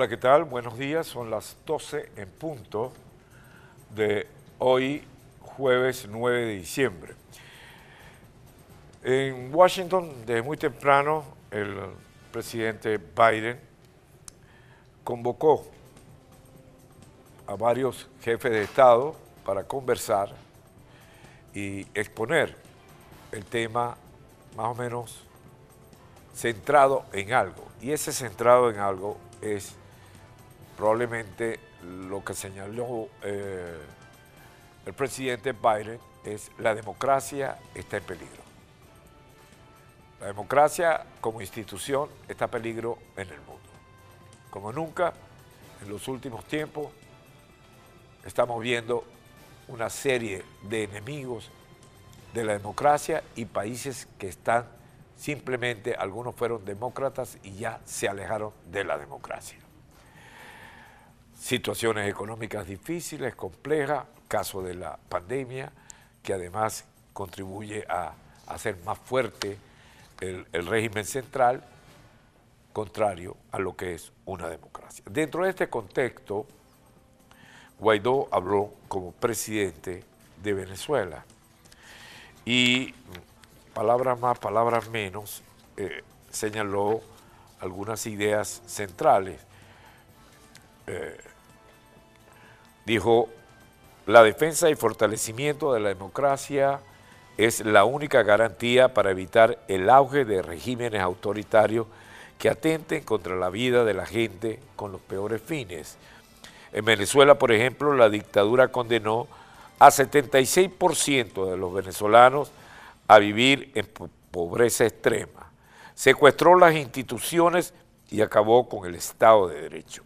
Hola, ¿qué tal? Buenos días. Son las 12 en punto de hoy, jueves 9 de diciembre. En Washington, desde muy temprano, el presidente Biden convocó a varios jefes de Estado para conversar y exponer el tema más o menos centrado en algo. Y ese centrado en algo es probablemente lo que señaló eh, el presidente Biden, es la democracia está en peligro. La democracia como institución está en peligro en el mundo. Como nunca, en los últimos tiempos, estamos viendo una serie de enemigos de la democracia y países que están simplemente, algunos fueron demócratas y ya se alejaron de la democracia. Situaciones económicas difíciles, complejas, caso de la pandemia, que además contribuye a hacer más fuerte el, régimen central, contrario a lo que es una democracia. Dentro de este contexto, Guaidó habló como presidente de Venezuela y palabras más, palabras menos, eh, señaló algunas ideas centrales. Eh, dijo, la defensa y fortalecimiento de la democracia es la única garantía para evitar el auge de regímenes autoritarios que atenten contra la vida de la gente con los peores fines. En Venezuela, por ejemplo, la dictadura condenó a 76% de los venezolanos a vivir en pobreza extrema. Secuestró las instituciones y acabó con el Estado de Derecho.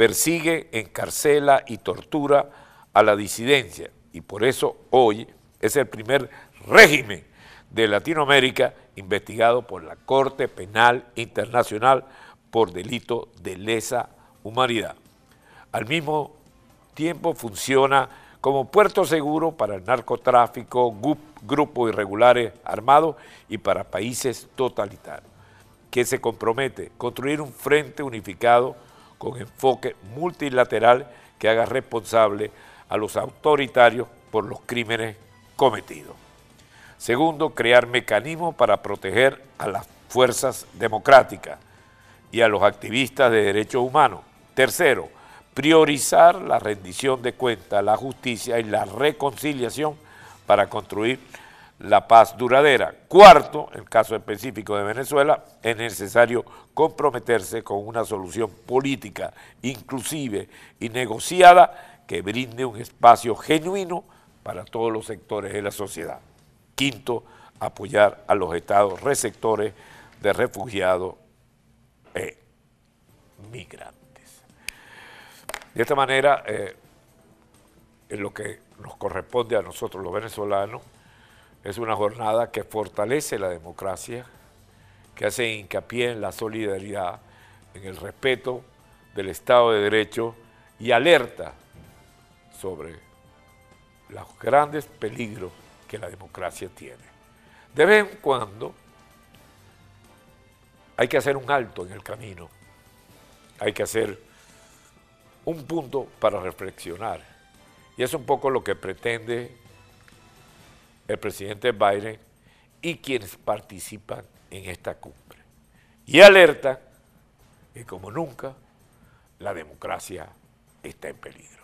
Persigue, encarcela y tortura a la disidencia y por eso hoy es el primer régimen de Latinoamérica investigado por la Corte Penal Internacional por delito de lesa humanidad. Al mismo tiempo funciona como puerto seguro para el narcotráfico, grupos irregulares armados y para países totalitarios, que se compromete a construir un frente unificado con enfoque multilateral que haga responsable a los autoritarios por los crímenes cometidos. Segundo, crear mecanismos para proteger a las fuerzas democráticas y a los activistas de derechos humanos. Tercero, priorizar la rendición de cuentas, la justicia y la reconciliación para construir la paz duradera. Cuarto, en el caso específico de Venezuela, es necesario comprometerse con una solución política inclusive y negociada que brinde un espacio genuino para todos los sectores de la sociedad. Quinto, apoyar a los estados receptores de refugiados e migrantes. De esta manera, eh, en lo que nos corresponde a nosotros los venezolanos, es una jornada que fortalece la democracia, que hace hincapié en la solidaridad, en el respeto del Estado de Derecho y alerta sobre los grandes peligros que la democracia tiene. De vez en cuando hay que hacer un alto en el camino, hay que hacer un punto para reflexionar. Y es un poco lo que pretende el presidente Biden y quienes participan en esta cumbre. Y alerta que como nunca la democracia está en peligro.